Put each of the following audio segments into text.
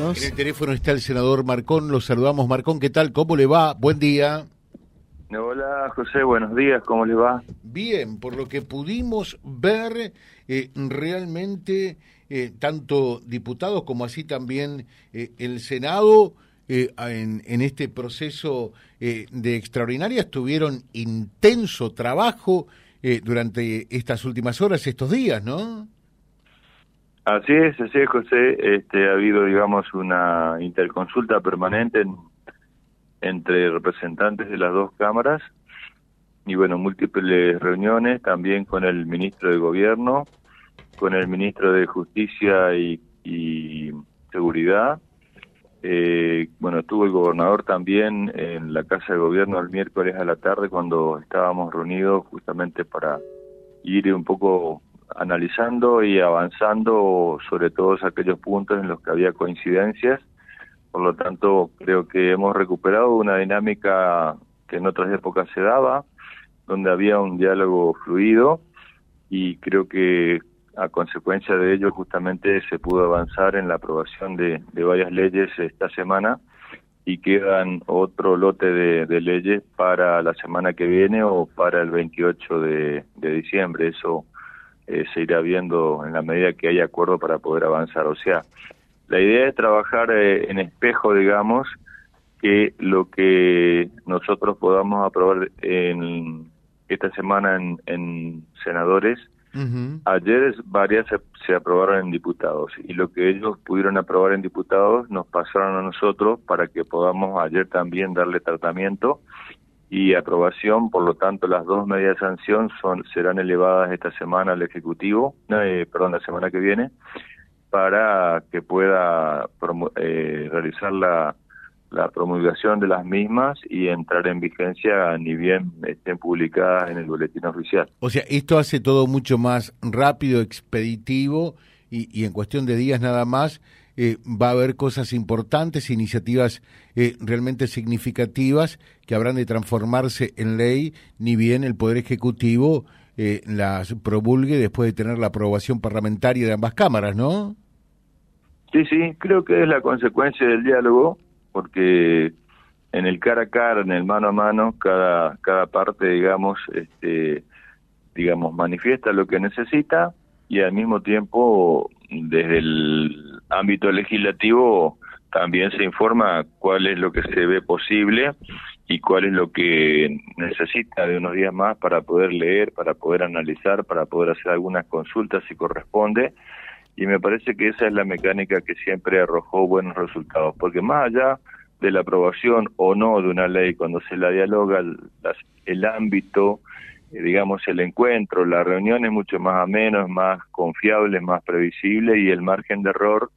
En el teléfono está el senador Marcón, lo saludamos. Marcón, ¿qué tal? ¿Cómo le va? Buen día. Hola José, buenos días, ¿cómo le va? Bien, por lo que pudimos ver, eh, realmente eh, tanto diputados como así también eh, el Senado en, en, este proceso de extraordinarias tuvieron intenso trabajo durante estas últimas horas, estos días, ¿no? Así es, así es, José. Este, ha habido, digamos, una interconsulta permanente entre representantes de las dos cámaras y, bueno, múltiples reuniones también con el ministro de Gobierno, con el ministro de Justicia y, Seguridad. Eh, bueno, estuvo el gobernador también en la Casa de Gobierno el miércoles a la tarde cuando estábamos reunidos justamente para ir un poco analizando y avanzando sobre todos aquellos puntos en los que había coincidencias. Por lo tanto, creo que hemos recuperado una dinámica que en otras épocas se daba, donde había un diálogo fluido y creo que a consecuencia de ello justamente se pudo avanzar en la aprobación de, varias leyes esta semana y quedan otro lote de, leyes para la semana que viene o para el 28 de, de diciembre. Eso eh, se irá viendo en la medida que haya acuerdo para poder avanzar. O sea, la idea es trabajar eh, en espejo, digamos, que lo que nosotros podamos aprobar en esta semana en, senadores, ayer varias se, se, aprobaron en diputados y lo que ellos pudieron aprobar en diputados nos pasaron a nosotros para que podamos ayer también darle tratamiento y aprobación, por lo tanto las dos medidas de sanción son serán elevadas esta semana al Ejecutivo, eh, perdón, la semana que viene, para que pueda eh, realizar la, promulgación de las mismas y entrar en vigencia ni bien estén publicadas en el boletín oficial. O sea, esto hace todo mucho más rápido, expeditivo y, y en cuestión de días nada más eh, va a haber cosas importantes, iniciativas eh, realmente significativas que habrán de transformarse en ley, ni bien el Poder Ejecutivo eh, las promulgue después de tener la aprobación parlamentaria de ambas cámaras, ¿no? Sí, sí, creo que es la consecuencia del diálogo, porque en el cara a cara, en el mano a mano, cada, cada parte, digamos, este, digamos, manifiesta lo que necesita y al mismo tiempo desde el ámbito legislativo también se informa cuál es lo que se ve posible y cuál es lo que necesita de unos días más para poder leer, para poder analizar, para poder hacer algunas consultas si corresponde. Y me parece que esa es la mecánica que siempre arrojó buenos resultados, porque más allá de la aprobación o no de una ley, cuando se la dialoga, el ámbito eh, digamos, el encuentro, la reunión es mucho más ameno, es más confiable, es más previsible y el margen de error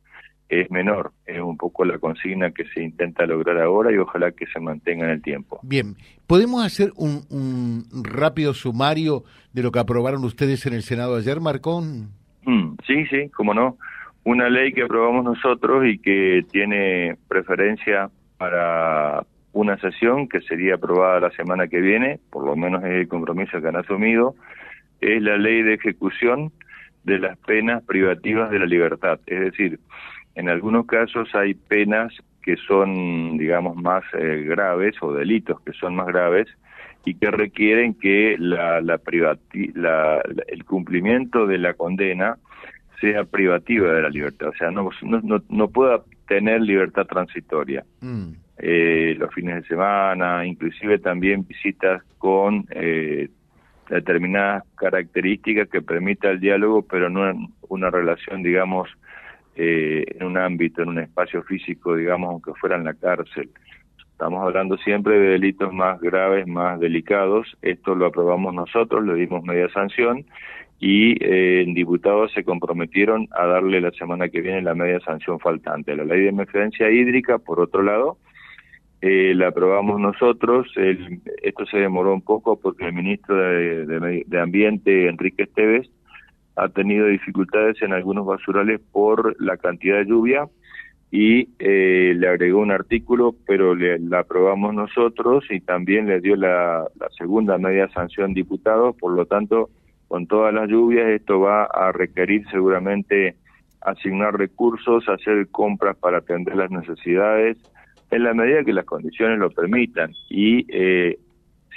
es menor. Es un poco la consigna que se intenta lograr ahora y ojalá que se mantenga en el tiempo. Bien, ¿podemos hacer un, un rápido sumario de lo que aprobaron ustedes en el Senado ayer, Marcón? Mm, sí, sí, cómo no. Una ley que aprobamos nosotros y que tiene preferencia para una sesión que sería aprobada la semana que viene, por lo menos es el compromiso que han asumido, es la ley de ejecución de las penas privativas de la libertad. Es decir, en algunos casos hay penas que son, digamos, más eh, graves o delitos que son más graves y que requieren que la, la, la, el cumplimiento de la condena sea privativa de la libertad, o sea, no, no, no, pueda tener libertad transitoria. Mm eh, los fines de semana, inclusive también visitas con eh, determinadas características que permita el diálogo, pero no una relación, digamos, eh, en un ámbito, en un espacio físico, digamos, aunque fuera en la cárcel. Estamos hablando siempre de delitos más graves, más delicados. Esto lo aprobamos nosotros, le dimos media sanción y eh, diputados se comprometieron a darle la semana que viene la media sanción faltante. La ley de emergencia hídrica, por otro lado, eh, la aprobamos nosotros. esto se demoró un poco porque el ministro de, Ambiente, Enrique Esteves, ha tenido dificultades en algunos basurales por la cantidad de lluvia y eh, le agregó un artículo, pero le, la aprobamos nosotros y también le dio la, segunda media sanción diputados, por lo tanto, con todas las lluvias esto va a requerir seguramente asignar recursos, hacer compras para atender las necesidades en la medida que las condiciones lo permitan. Y eh,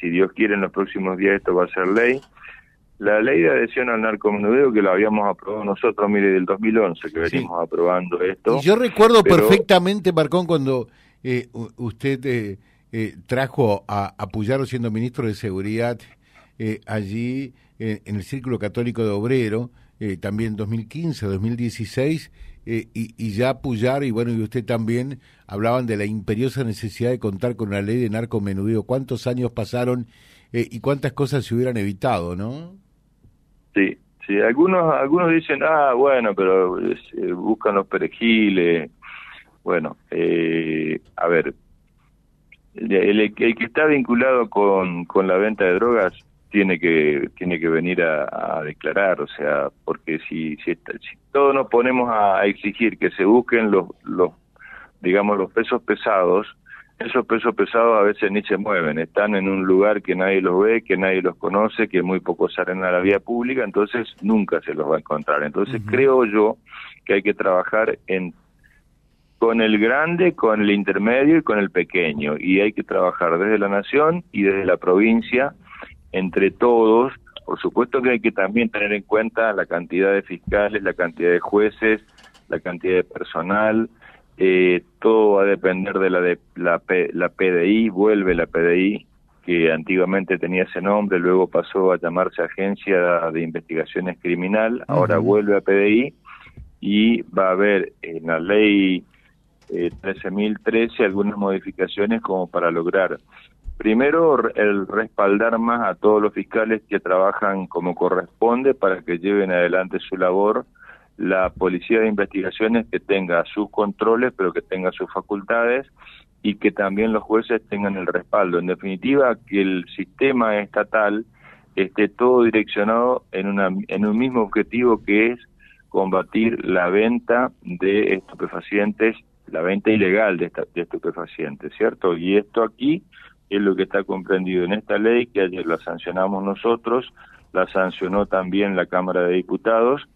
si Dios quiere, en los próximos días esto va a ser ley. La ley de adhesión al narcomenudeo que la habíamos aprobado nosotros, mire, del 2011 que venimos aprobando esto. yo recuerdo perfectamente, Marcón, cuando eh, usted eh, eh, trajo a, a siendo ministro de Seguridad allí en el Círculo Católico de Obrero, también 2015, 2016, y, y, ya Puyar y bueno, y usted también hablaban de la imperiosa necesidad de contar con una ley de narcomenudeo. ¿Cuántos años pasaron y cuántas cosas se hubieran evitado, no? Sí, algunos algunos dicen, ah, bueno, pero eh, buscan los perejiles. Bueno, eh, a ver, el, que está vinculado con, con la venta de drogas tiene que tiene que venir a, declarar, o sea, porque si si, si todos nos ponemos a, exigir que se busquen los los digamos los pesos pesados, esos pesos pesados a veces ni se mueven, están en un lugar que nadie los ve, que nadie los conoce, que muy pocos salen a la vía pública, entonces nunca se los va a encontrar. Entonces creo yo que hay que trabajar en con el grande, con el intermedio y con el pequeño, y hay que trabajar desde la nación y desde la provincia, entre todos. Por supuesto que hay que también tener en cuenta la cantidad de fiscales, la cantidad de jueces, la cantidad de personal, eh, todo va a depender de la, de la, la PDI, vuelve la PDI, que antiguamente tenía ese nombre, luego pasó a llamarse Agencia de Investigaciones Criminal, ahora vuelve a PDI y va a haber en la ley eh, 13.013 algunas modificaciones como para lograr primero el respaldar más a todos los fiscales que trabajan como corresponde para que lleven adelante su labor la policía de investigaciones que tenga sus controles, pero que tenga sus facultades y que también los jueces tengan el respaldo. En definitiva, que el sistema estatal esté todo direccionado en, una, en un mismo objetivo que es combatir la venta de estupefacientes, la venta ilegal de, de estupefacientes, ¿cierto? Y esto aquí es lo que está comprendido en esta ley, que ayer la sancionamos nosotros, la sancionó también la Cámara de Diputados,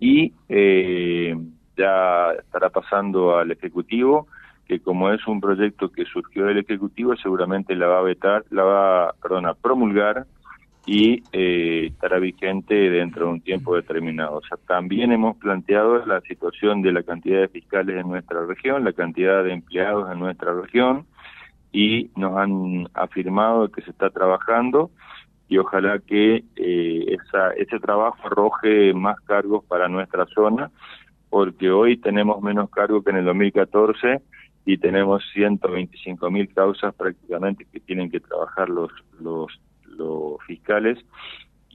y eh, ya estará pasando al Ejecutivo, que como es un proyecto que surgió del Ejecutivo, seguramente la va a vetar, la va, perdón, a promulgar y eh, estará vigente dentro de un tiempo determinado. O sea, también hemos planteado la situación de la cantidad de fiscales en nuestra región, la cantidad de empleados en nuestra región, y nos han afirmado que se está trabajando y ojalá que eh, esa, ese trabajo arroje más cargos para nuestra zona, porque hoy tenemos menos cargos que en el 2014 y tenemos 125 mil causas prácticamente que tienen que trabajar los, los, los fiscales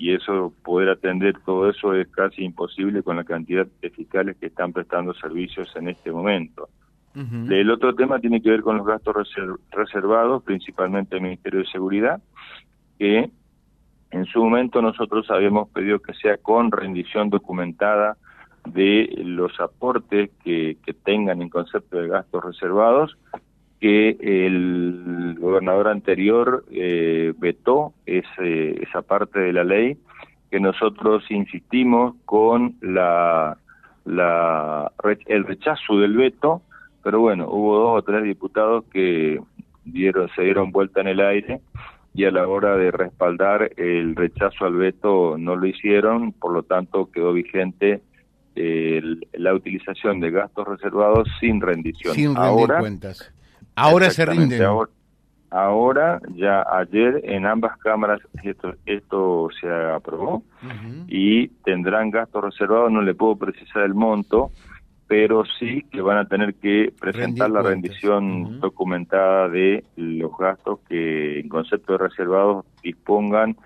y eso, poder atender todo eso es casi imposible con la cantidad de fiscales que están prestando servicios en este momento. El otro tema tiene que ver con los gastos reservados, principalmente el Ministerio de Seguridad, que en su momento nosotros habíamos pedido que sea con rendición documentada de los aportes que, tengan en concepto de gastos reservados, que el gobernador anterior eh, vetó ese, esa parte de la ley, que nosotros insistimos con la, la el rechazo del veto, pero bueno, hubo dos o tres diputados que dieron, se dieron vuelta en el aire y a la hora de respaldar el rechazo al veto no lo hicieron, por lo tanto quedó vigente la utilización de gastos reservados sin rendición. Sin ahora, cuentas. Ahora se rinden. Ahora, ya ayer en ambas cámaras esto, esto se aprobó y tendrán gastos reservados, no le puedo precisar el monto, pero sí que van a tener que presentar la rendición documentada de los gastos que en concepto de reservados dispongan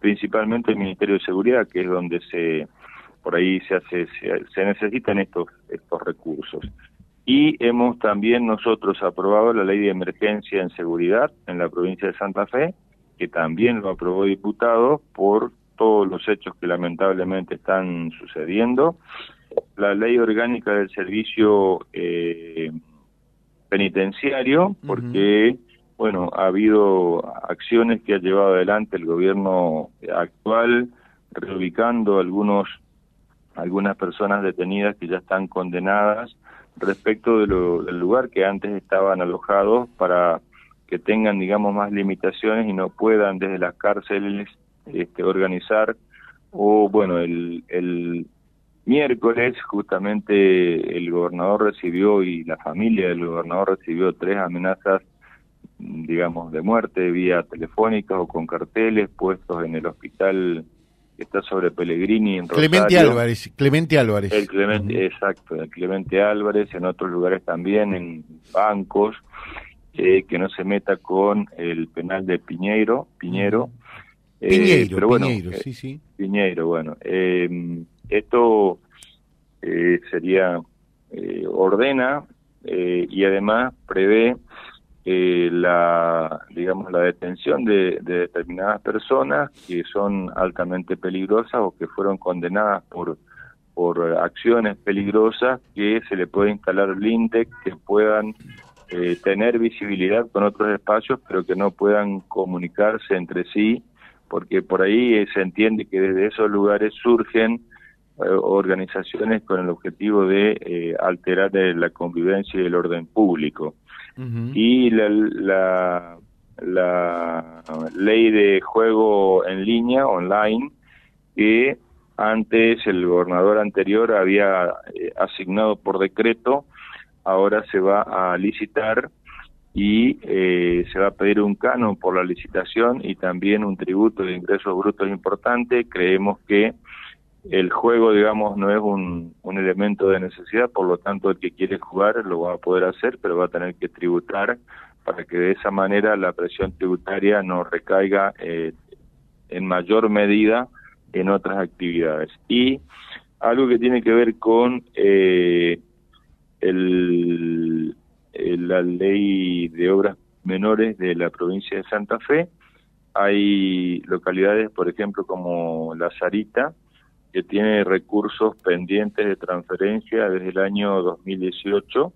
principalmente el Ministerio de Seguridad, que es donde se por ahí se hace se, necesitan estos estos recursos. Y hemos también nosotros aprobado la ley de emergencia en seguridad en la provincia de Santa Fe, que también lo aprobó diputado por todos los hechos que lamentablemente están sucediendo la ley orgánica del servicio eh, penitenciario, porque, bueno, ha habido acciones que ha llevado adelante el gobierno actual, reubicando algunos algunas personas detenidas que ya están condenadas respecto de del lugar que antes estaban alojados para que tengan, digamos, más limitaciones y no puedan desde las cárceles este, organizar. O, bueno, el, el miércoles justamente el gobernador recibió y la familia del gobernador recibió tres amenazas, digamos, de muerte vía telefónica o con carteles puestos en el hospital que está sobre Pellegrini en Clemente Álvarez, Clemente Álvarez. El Clemente, exacto, el Clemente Álvarez, en otros lugares también, en bancos, eh, que no se meta con el penal de Piñeiro, Piñero. Eh, Piñeiro, pero bueno, Piñeiro, eh, sí, sí. Piñeiro, bueno. Eh, esto sería, ordena y además prevé eh, la digamos la detención de, determinadas personas que son altamente peligrosas o que fueron condenadas por por acciones peligrosas que se le puede instalar LINTEC que puedan eh, tener visibilidad con otros espacios pero que no puedan comunicarse entre sí porque por ahí eh, se entiende que desde esos lugares surgen organizaciones con el objetivo de alterar la convivencia y el orden público y la, la, ley de juego en línea, online, que antes el gobernador anterior había eh, asignado por decreto, ahora se va a licitar y eh, se va a pedir un canon por la licitación y también un tributo de ingresos brutos importante. Creemos que el juego, digamos, no es un, un, elemento de necesidad, por lo tanto el que quiere jugar lo va a poder hacer, pero va a tener que tributar para que de esa manera la presión tributaria no recaiga eh, en mayor medida en otras actividades. Y algo que tiene que ver con eh, el, la ley de obras menores de la provincia de Santa Fe, hay localidades, por ejemplo, como La Sarita, que tiene recursos pendientes de transferencia desde el año 2018,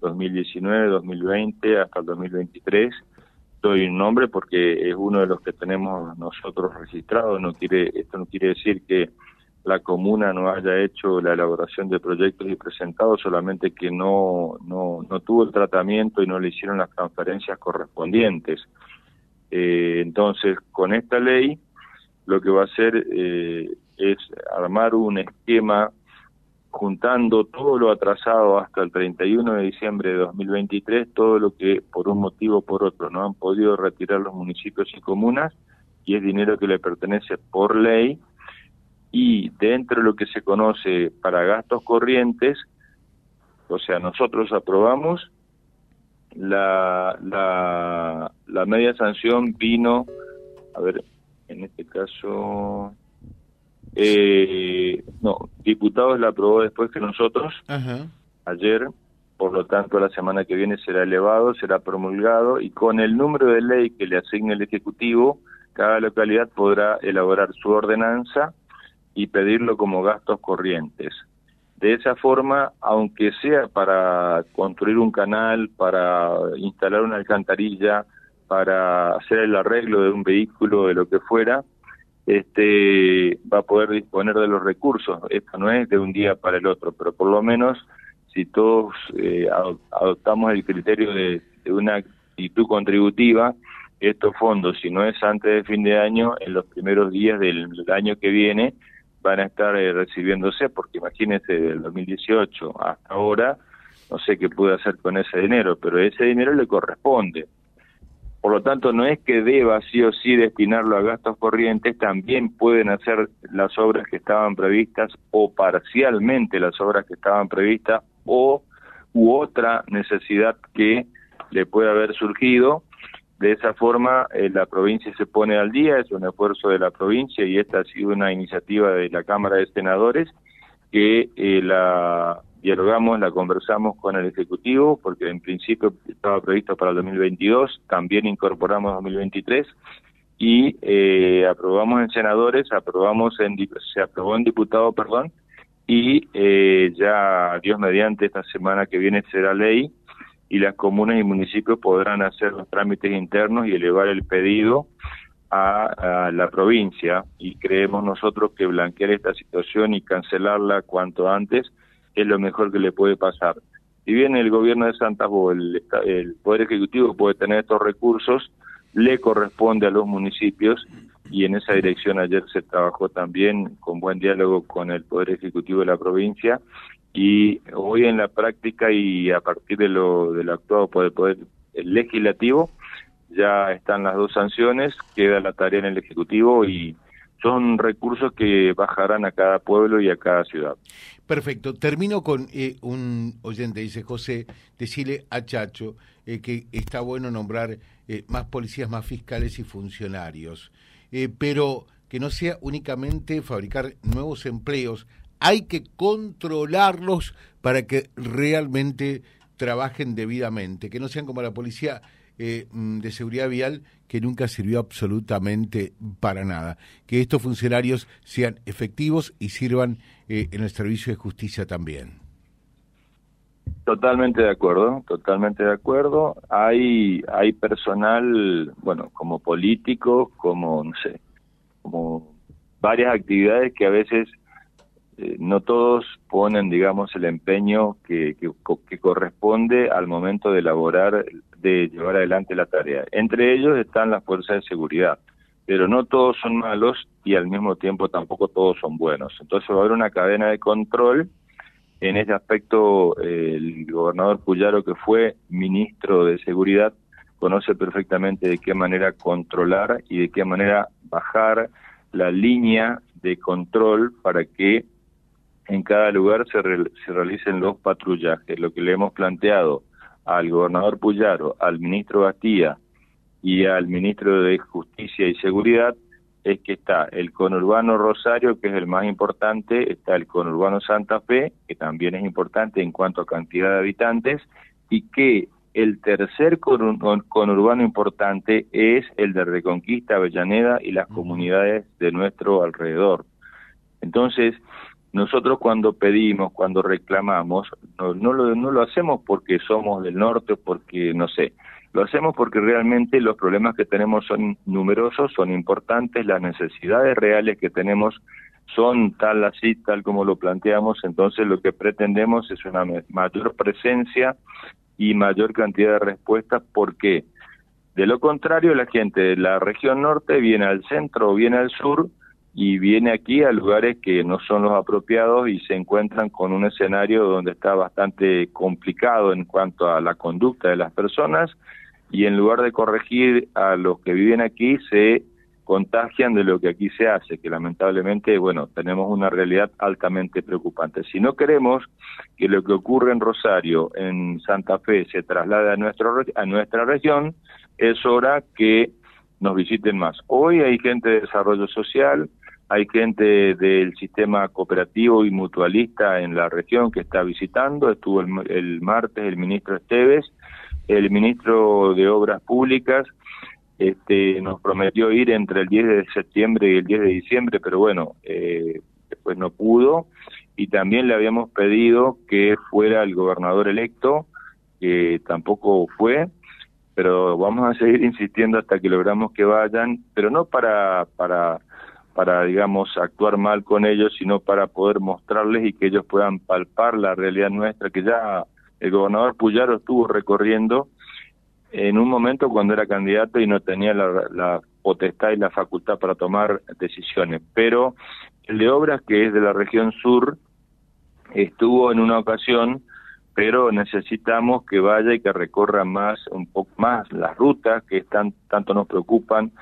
2019, 2020 hasta el 2023. Doy un nombre porque es uno de los que tenemos nosotros registrados. No quiere, esto no quiere decir que la comuna no haya hecho la elaboración de proyectos y presentado, solamente que no, no, no tuvo el tratamiento y no le hicieron las transferencias correspondientes. Eh, entonces, con esta ley, lo que va a hacer eh, es armar un esquema juntando todo lo atrasado hasta el 31 de diciembre de 2023, todo lo que por un motivo o por otro no han podido retirar los municipios y comunas, y es dinero que le pertenece por ley, y dentro de lo que se conoce para gastos corrientes, o sea, nosotros aprobamos, la, la, la media sanción vino, a ver, en este caso, eh, no, diputados la aprobó después que nosotros, ayer, por lo tanto la semana que viene será elevado, será promulgado y con el número de ley que le asigne el Ejecutivo, cada localidad podrá elaborar su ordenanza y pedirlo como gastos corrientes. De esa forma, aunque sea para construir un canal, para instalar una alcantarilla, para hacer el arreglo de un vehículo, de lo que fuera, este va a poder disponer de los recursos. Esto no es de un día para el otro, pero por lo menos si todos eh, adoptamos el criterio de, una actitud contributiva, estos fondos, si no es antes de fin de año, en los primeros días del, año que viene, van a estar eh, recibiéndose, porque imagínense, del 2018 hasta ahora, no sé qué pude hacer con ese dinero, pero ese dinero le corresponde. Por lo tanto, no es que deba sí o sí destinarlo a gastos corrientes, también pueden hacer las obras que estaban previstas o parcialmente las obras que estaban previstas o u otra necesidad que le puede haber surgido. De esa forma, eh, la provincia se pone al día, es un esfuerzo de la provincia y esta ha sido una iniciativa de la Cámara de Senadores que eh, la dialogamos, la conversamos con el Ejecutivo, porque en principio estaba previsto para el 2022, también incorporamos 2023, y eh, aprobamos en senadores, aprobamos en, se aprobó en diputado, perdón, y eh, ya, Dios mediante, esta semana que viene será ley, y las comunas y municipios podrán hacer los trámites internos y elevar el pedido a, la provincia y creemos nosotros que blanquear esta situación y cancelarla cuanto antes es lo mejor que le puede pasar. Si bien el gobierno de Santa Fe, el, Poder Ejecutivo puede tener estos recursos, le corresponde a los municipios y en esa dirección ayer se trabajó también con buen diálogo con el Poder Ejecutivo de la provincia y hoy en la práctica y a partir de lo, de lo actuado por el Poder Legislativo ya están las dos sanciones, queda la tarea en el Ejecutivo y son recursos que bajarán a cada pueblo y a cada ciudad. Perfecto. Termino con eh, un oyente, dice José, decirle a Chacho eh, que está bueno nombrar eh, más policías, más fiscales y funcionarios, pero que no sea únicamente fabricar nuevos empleos, hay que controlarlos para que realmente trabajen debidamente, que no sean como la policía eh, mm, de seguridad vial que nunca sirvió absolutamente para nada. Que estos funcionarios sean efectivos y sirvan eh, en el servicio de justicia también. Totalmente de acuerdo, totalmente de acuerdo. Hay hay personal, bueno, como político, como no sé, como varias actividades que a veces eh, no todos ponen, digamos, el empeño que, que, corresponde al momento de elaborar, de llevar adelante la tarea. Entre ellos están las fuerzas de seguridad, pero no todos son malos y al mismo tiempo tampoco todos son buenos. Entonces va a haber una cadena de control. En ese aspecto, el gobernador Puyaro, que fue ministro de Seguridad, conoce perfectamente de qué manera controlar y de qué manera bajar la línea de control para que en cada lugar se, se realicen los patrullajes. Lo que le hemos planteado al gobernador Puyaro, al ministro Bastía y al ministro de Justicia y Seguridad es que está el conurbano Rosario, que es el más importante, está el conurbano Santa Fe, que también es importante en cuanto a cantidad de habitantes, y que el tercer conurbano importante es el de Reconquista, Avellaneda y las comunidades de nuestro alrededor. Entonces, nosotros cuando pedimos, cuando reclamamos, no, no, lo, no lo hacemos porque somos del norte, porque no sé, lo hacemos porque realmente los problemas que tenemos son numerosos, son importantes, las necesidades reales que tenemos son tal así, tal como lo planteamos, entonces lo que pretendemos es una mayor presencia y mayor cantidad de respuestas, porque de lo contrario la gente de la región norte viene al centro o viene al sur, y viene aquí a lugares que no son los apropiados y se encuentran con un escenario donde está bastante complicado en cuanto a la conducta de las personas y en lugar de corregir a los que viven aquí se contagian de lo que aquí se hace, que lamentablemente, bueno, tenemos una realidad altamente preocupante. Si no queremos que lo que ocurre en Rosario, en Santa Fe, se traslade a, nuestro, a nuestra región, es hora que nos visiten más. Hoy hay gente de desarrollo social, hay gente del sistema cooperativo y mutualista en la región que está visitando. Estuvo el, martes el ministro Esteves, el ministro de Obras Públicas. Este, nos prometió ir entre el 10 de septiembre y el 10 de diciembre, pero bueno, eh, después no pudo. Y también le habíamos pedido que fuera el gobernador electo, que tampoco fue pero vamos a seguir insistiendo hasta que logramos que vayan, pero no para para para, digamos, actuar mal con ellos, sino para poder mostrarles y que ellos puedan palpar la realidad nuestra, que ya el gobernador Puyaro estuvo recorriendo en un momento cuando era candidato y no tenía la, potestad y la facultad para tomar decisiones. Pero el de Obras, que es de la región sur, estuvo en una ocasión, pero necesitamos que vaya y que recorra más, un poco más las rutas que están, tanto nos preocupan,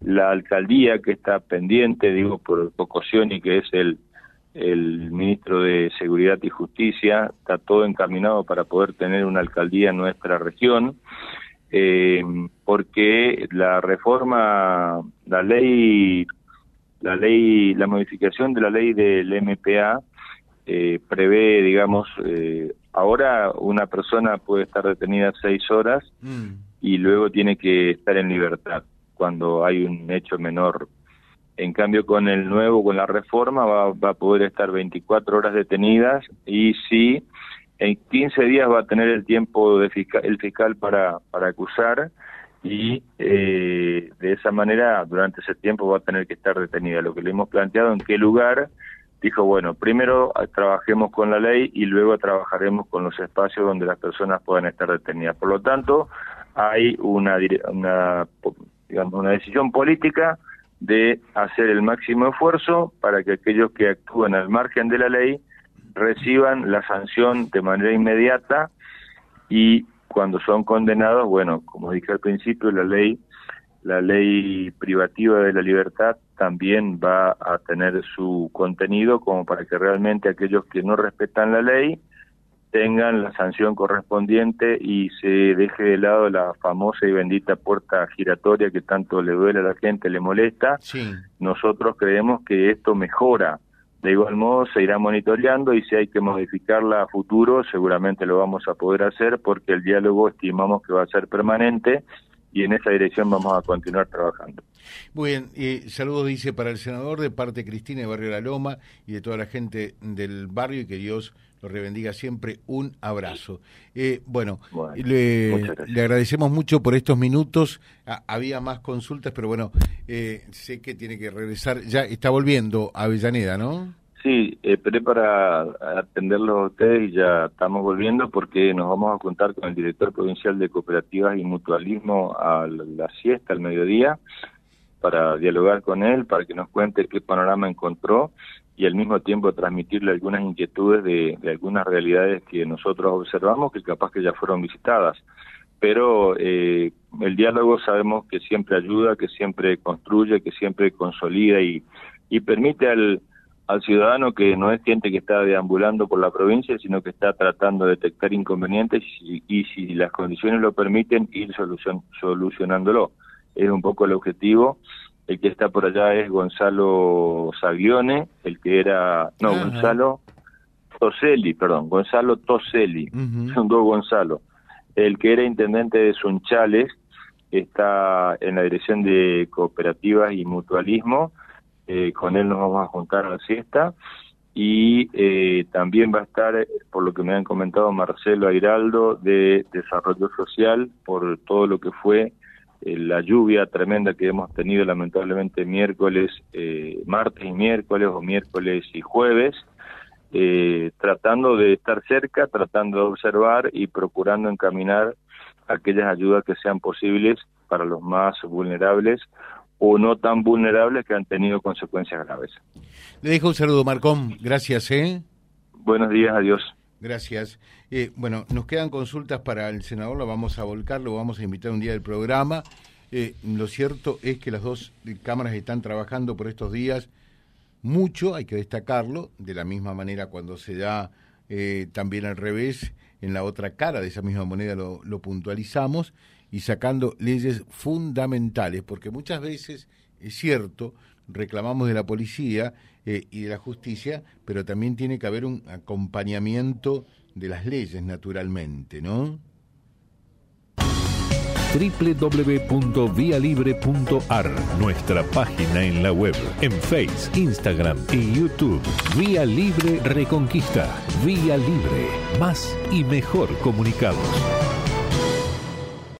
la alcaldía que está pendiente, digo por y que es el, el ministro de Seguridad y Justicia, está todo encaminado para poder tener una alcaldía en nuestra región, eh, porque la reforma, la ley, la ley, la modificación de la ley del MPA eh, prevé, digamos, eh, ahora una persona puede estar detenida seis horas mm. y luego tiene que estar en libertad cuando hay un hecho menor. En cambio, con el nuevo, con la reforma, va, va a poder estar 24 horas detenidas y sí, en 15 días va a tener el tiempo de fiscal, el fiscal para, para acusar y eh, de esa manera durante ese tiempo va a tener que estar detenida. Lo que le hemos planteado en qué lugar, dijo, bueno, primero trabajemos con la ley y luego trabajaremos con los espacios donde las personas puedan estar detenidas. Por lo tanto, hay una, una, digamos, una decisión política de hacer el máximo esfuerzo para que aquellos que actúan al margen de la ley reciban la sanción de manera inmediata y cuando son condenados, bueno, como dije al principio, la ley la ley privativa de la libertad también va a tener su contenido como para que realmente aquellos que no respetan la ley tengan la sanción correspondiente y se deje de lado la famosa y bendita puerta giratoria que tanto le duele a la gente, le molesta. Nosotros creemos que esto mejora. De igual modo se irá monitoreando y si hay que modificarla a futuro seguramente lo vamos a poder hacer porque el diálogo estimamos que va a ser permanente y en esa dirección vamos a continuar trabajando. Muy bien, eh, saludos dice para el senador de parte de Cristina de Barrio La Loma y de toda la gente del barrio y que Dios lo rebendiga siempre. Un abrazo. Eh, bueno, le, agradecemos mucho por estos minutos. había más consultas, pero bueno, eh, sé que tiene que regresar. Ya está volviendo a Avellaneda, ¿no? Sí, esperé para atenderlo a ustedes y ya estamos volviendo porque nos vamos a contar con el director provincial de cooperativas y mutualismo a la siesta, al mediodía, para dialogar con él, para que nos cuente qué panorama encontró y al mismo tiempo transmitirle algunas inquietudes de, algunas realidades que nosotros observamos que capaz que ya fueron visitadas. Pero eh, el diálogo sabemos que siempre ayuda, que siempre construye, que siempre consolida y, y permite al, al ciudadano que no es gente que está deambulando por la provincia, sino que está tratando de detectar inconvenientes y, y si las condiciones lo permiten, ir solucion, solucionándolo. Es un poco el objetivo el que está por allá es Gonzalo Savione, el que era, no, Gonzalo Toselli, perdón, Gonzalo Toselli, son dos Gonzalo. El que era intendente de Sunchales está en la dirección de cooperativas y mutualismo, eh, con él nos vamos a juntar a la siesta. Y eh, también va a estar, por lo que me han comentado, Marcelo Airaldo de Desarrollo Social, por todo lo que fue la lluvia tremenda que hemos tenido lamentablemente miércoles, eh, martes y miércoles o miércoles y jueves, eh, tratando de estar cerca, tratando de observar y procurando encaminar aquellas ayudas que sean posibles para los más vulnerables o no tan vulnerables que han tenido consecuencias graves. Le dejo un saludo, Marcón. Gracias, ¿eh? Buenos días, adiós. Gracias. Eh, bueno, nos quedan consultas para el senador, lo vamos a volcar, lo vamos a invitar un día del programa. Eh, lo cierto es que las dos cámaras están trabajando por estos días mucho, hay que destacarlo, de la misma manera cuando se da eh, también al revés, en la otra cara de esa misma moneda lo, lo puntualizamos y sacando leyes fundamentales, porque muchas veces es cierto, reclamamos de la policía eh, y de la justicia, pero también tiene que haber un acompañamiento de las leyes, naturalmente, ¿no? www.vialibre.ar, nuestra página en la web, en Face, Instagram y YouTube. Vía Libre Reconquista. Vía Libre. Más y mejor comunicados.